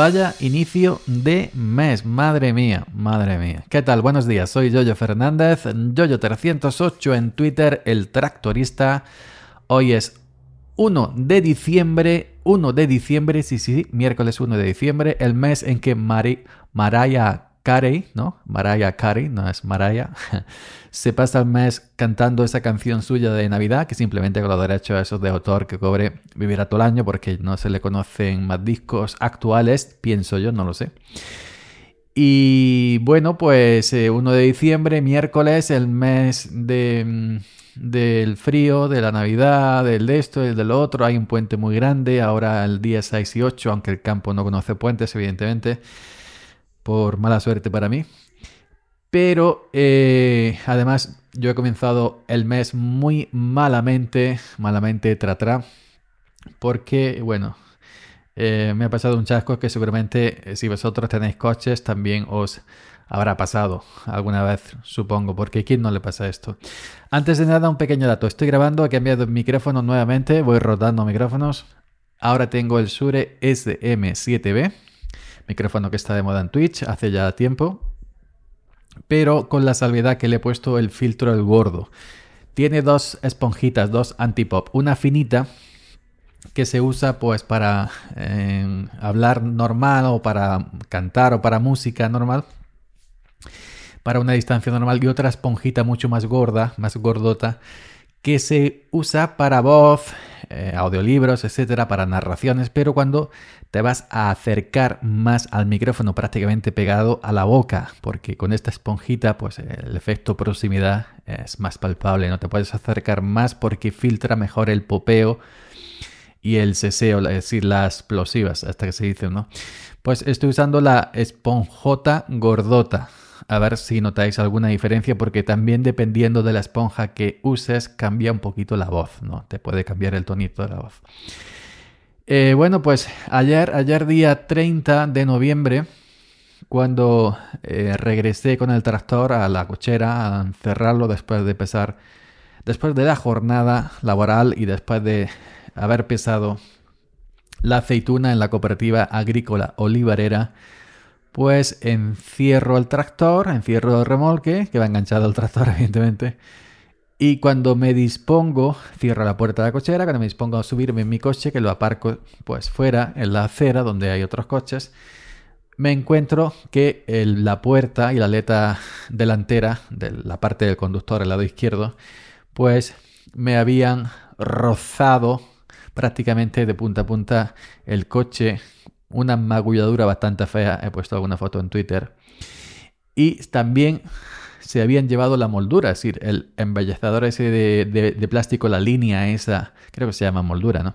Vaya inicio de mes, madre mía, madre mía. ¿Qué tal? Buenos días, soy Yoyo Fernández, Yoyo308 en Twitter, el tractorista. Hoy es 1 de diciembre, 1 de diciembre, sí, sí, miércoles 1 de diciembre, el mes en que Mari, Mariah Carey, ¿no? Mariah Carey, no es Mariah, se pasa el mes cantando esa canción suya de Navidad, que simplemente con los derechos esos de autor que cobre vivirá todo el año porque no se le conocen más discos actuales, pienso yo, no lo sé. Y bueno, pues 1 eh, de diciembre, miércoles, el mes de, mm, del frío, de la Navidad, del de esto, del de lo otro. Hay un puente muy grande, ahora el día 6 y 8, aunque el campo no conoce puentes, evidentemente por mala suerte para mí. Pero eh, además yo he comenzado el mes muy malamente, malamente tratrá, porque bueno, eh, me ha pasado un chasco que seguramente eh, si vosotros tenéis coches también os habrá pasado alguna vez, supongo, porque ¿quién no le pasa esto? Antes de nada, un pequeño dato. Estoy grabando, he cambiado el micrófono nuevamente, voy rotando micrófonos. Ahora tengo el Shure SM7B micrófono que está de moda en Twitch hace ya tiempo, pero con la salvedad que le he puesto el filtro el gordo. Tiene dos esponjitas, dos antipop, una finita que se usa pues para eh, hablar normal o para cantar o para música normal para una distancia normal y otra esponjita mucho más gorda, más gordota que se usa para voz, eh, audiolibros, etcétera, para narraciones, pero cuando te vas a acercar más al micrófono prácticamente pegado a la boca, porque con esta esponjita, pues el efecto proximidad es más palpable, no te puedes acercar más porque filtra mejor el popeo y el seseo, es decir, las explosivas, hasta que se dice, ¿no? Pues estoy usando la esponjota gordota a ver si notáis alguna diferencia porque también dependiendo de la esponja que uses cambia un poquito la voz, ¿no? Te puede cambiar el tonito de la voz. Eh, bueno, pues ayer, ayer día 30 de noviembre, cuando eh, regresé con el tractor a la cochera a encerrarlo después de pesar, después de la jornada laboral y después de haber pesado la aceituna en la cooperativa agrícola olivarera, pues encierro el tractor, encierro el remolque, que va enganchado al tractor, evidentemente. Y cuando me dispongo, cierro la puerta de la cochera, cuando me dispongo a subirme en mi coche, que lo aparco pues fuera, en la acera, donde hay otros coches, me encuentro que la puerta y la aleta delantera de la parte del conductor, el lado izquierdo, pues me habían rozado prácticamente de punta a punta el coche una magulladura bastante fea, he puesto alguna foto en Twitter. Y también se habían llevado la moldura, es decir, el embellecedor ese de, plástico, la línea esa, creo que se llama moldura, ¿no?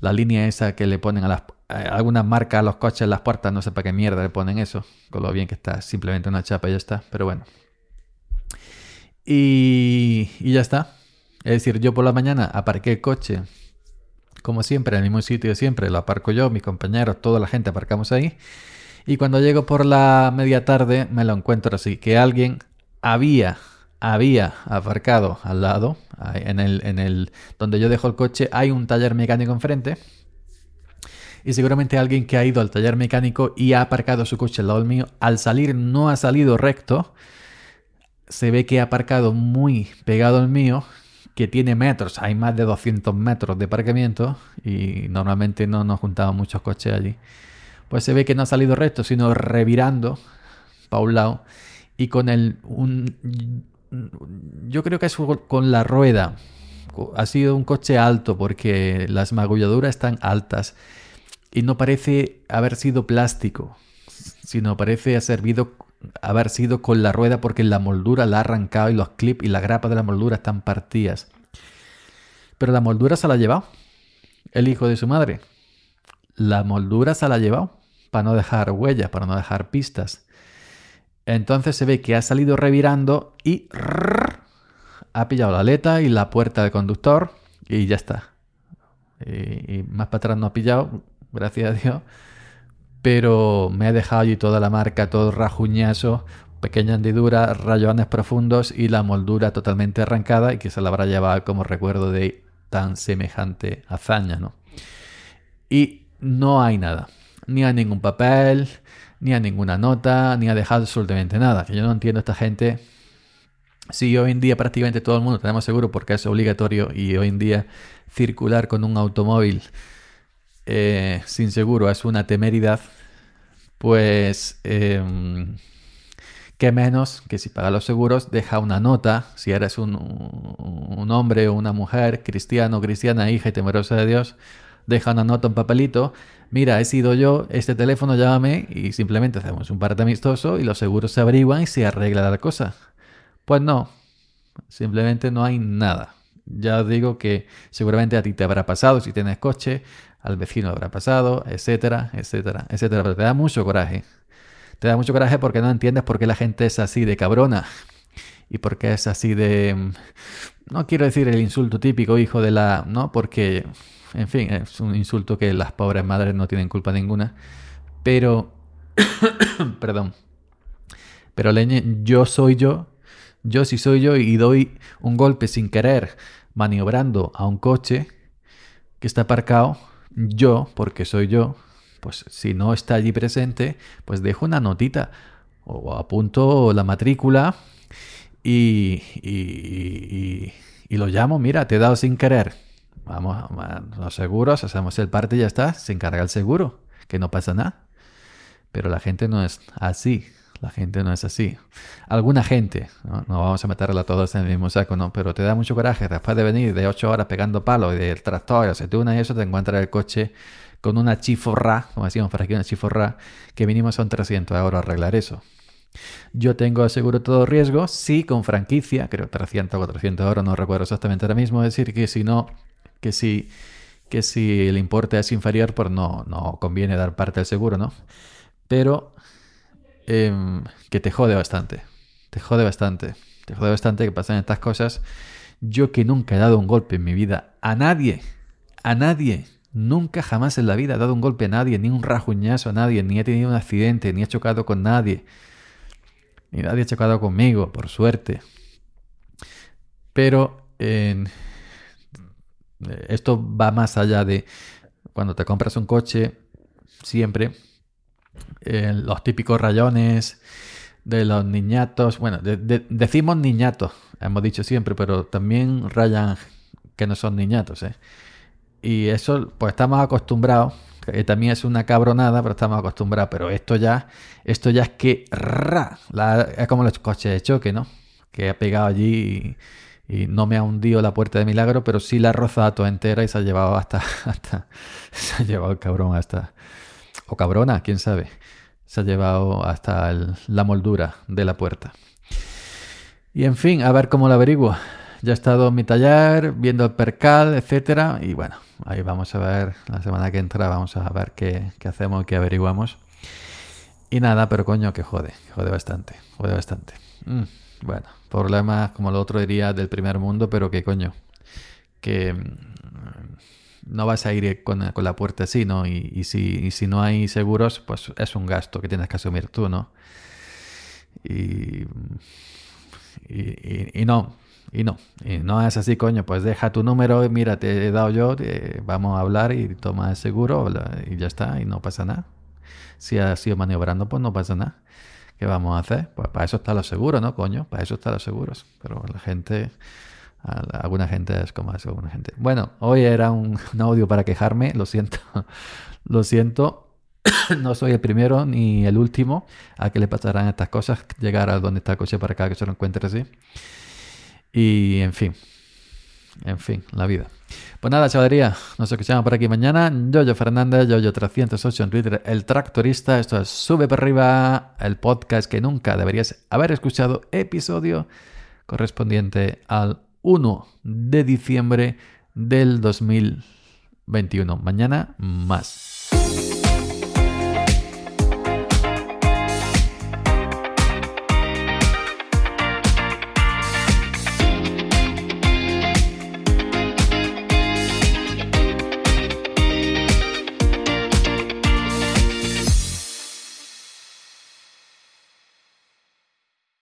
La línea esa que le ponen a las algunas marcas a los coches las puertas, no sé para qué mierda le ponen eso, con lo bien que está, simplemente una chapa y ya está, pero bueno. Y, y ya está. Es decir, yo por la mañana aparqué el coche como siempre, en el mismo sitio de siempre, lo aparco yo, mis compañeros, toda la gente aparcamos ahí. Y cuando llego por la media tarde me lo encuentro así, que alguien había, había aparcado al lado, en el, en el, donde yo dejo el coche, hay un taller mecánico enfrente. Y seguramente alguien que ha ido al taller mecánico y ha aparcado su coche al lado mío, al salir no ha salido recto. Se ve que ha aparcado muy pegado al mío que tiene metros, hay más de 200 metros de aparcamiento y normalmente no nos juntaban muchos coches allí, pues se ve que no ha salido recto, sino revirando para un lado y con el... Yo creo que es con la rueda. Ha sido un coche alto porque las magulladuras están altas y no parece haber sido plástico, sino parece ha servido haber sido con la rueda porque la moldura la ha arrancado y los clips y la grapa de la moldura están partidas. Pero la moldura se la ha llevado el hijo de su madre. La moldura se la ha llevado para no dejar huellas, para no dejar pistas. Entonces se ve que ha salido revirando y ha pillado la aleta y la puerta del conductor y ya está. Y, más para atrás no ha pillado, gracias a Dios pero me ha dejado allí toda la marca, todo rajuñazo, pequeña hendidura, rayones profundos y la moldura totalmente arrancada y que se la habrá llevado como recuerdo de tan semejante hazaña, ¿no? Y no hay nada. ni a ningún papel, ni a ninguna nota, ni ha dejado absolutamente nada. Que yo no entiendo a esta gente. Si hoy en día prácticamente todo el mundo tenemos seguro porque es obligatorio y hoy en día circular con un automóvil eh, sin seguro es una temeridad, pues eh, qué menos que si paga los seguros deja una nota, si eres un, hombre o una mujer, cristiano, cristiana, hija y temerosa de Dios, deja una nota, un papelito, mira, he sido yo, este teléfono, llámame y simplemente hacemos un parte amistoso y los seguros se averiguan y se arregla la cosa. Pues no, simplemente no hay nada. Ya digo que seguramente a ti te habrá pasado si tienes coche, al vecino habrá pasado, etcétera, etcétera, etcétera. Pero te da mucho coraje. Te da mucho coraje porque no entiendes por qué la gente es así de cabrona. Y por qué es así de... No quiero decir el insulto típico, hijo de la... No, porque en fin, es un insulto que las pobres madres no tienen culpa ninguna. Pero, perdón, pero leñe, yo soy yo, yo sí soy yo y doy un golpe sin querer maniobrando a un coche que está aparcado, yo, porque soy yo, pues si no está allí presente, pues dejo una notita o apunto la matrícula y, y, y lo llamo, mira, te he dado sin querer. Vamos a los seguros, hacemos el parte y ya está, se encarga el seguro, que no pasa nada. Pero la gente no es así, la gente no es así. Alguna gente, no, vamos a meterla todos en el mismo saco, ¿no? Pero te da mucho coraje después de venir de ocho horas pegando palo y del tractor, se te una y eso, te encuentras el coche con una chiforra, como decíamos para aquí, una chiforra, que mínimo son 300 euros arreglar eso. Yo tengo seguro todo riesgo, sí, con franquicia, creo 300 o 400 euros, no recuerdo exactamente ahora mismo, es decir, que si no que si, que si el importe es inferior, pues no, no conviene dar parte del seguro, ¿no? Pero em, que te jode bastante, te jode bastante, te jode bastante que pasen estas cosas. Yo que nunca he dado un golpe en mi vida a nadie, a nadie, nunca jamás en la vida he dado un golpe a nadie, ni un rajuñazo a nadie, ni he tenido un accidente, ni he chocado con nadie, ni nadie ha chocado conmigo, por suerte. Pero esto va más allá de cuando te compras un coche, siempre eh, los típicos rayones de los niñatos. Bueno, decimos niñatos, hemos dicho siempre, pero también rayan que no son niñatos. ¿eh? Y eso, pues estamos acostumbrados. También es una cabronada, pero estamos acostumbrados. Pero esto ya, esto ya es que ra, es como los coches de choque, ¿no? Que ha pegado allí y no me ha hundido la puerta de milagro, pero sí la ha rozado entera y se ha llevado hasta, hasta se ha llevado el cabrón hasta, o cabrona, quién sabe, se ha llevado hasta la moldura de la puerta. Y en fin, a ver cómo lo averiguo. Ya he estado en mi taller, viendo el percal, etcétera, y bueno, ahí vamos a ver, la semana que entra vamos a ver qué, hacemos, qué averiguamos. Y nada, pero coño, que jode, jode bastante, jode bastante. Mm. Bueno, problemas como el otro diría del primer mundo, pero que coño, que mm, no vas a ir con, la puerta así, ¿no? Y, si, si no hay seguros, pues es un gasto que tienes que asumir tú, ¿no? Y, y, no, y no, y no es así, coño, pues deja tu número, mira, te he dado yo, vamos a hablar y toma el seguro y ya está, y no pasa nada. Si has sido maniobrando, pues no pasa nada. ¿Qué vamos a hacer? Pues para eso está lo seguro, ¿no, coño? Para eso está los seguros. Pero la gente, alguna gente es como eso, alguna gente. Bueno, hoy era un, audio para quejarme, lo siento, lo siento. No soy el primero ni el último a que le pasarán estas cosas, llegar a donde está el coche para acá que se lo encuentre así. Y en fin, en fin, la vida. Pues nada, chavalería, nos escuchamos por aquí mañana. Yoyo Fernández, Yoyo308 en Twitter, el tractorista. Esto es Sube para arriba, el podcast que nunca deberías haber escuchado, episodio correspondiente al 1 de diciembre del 2021. Mañana más.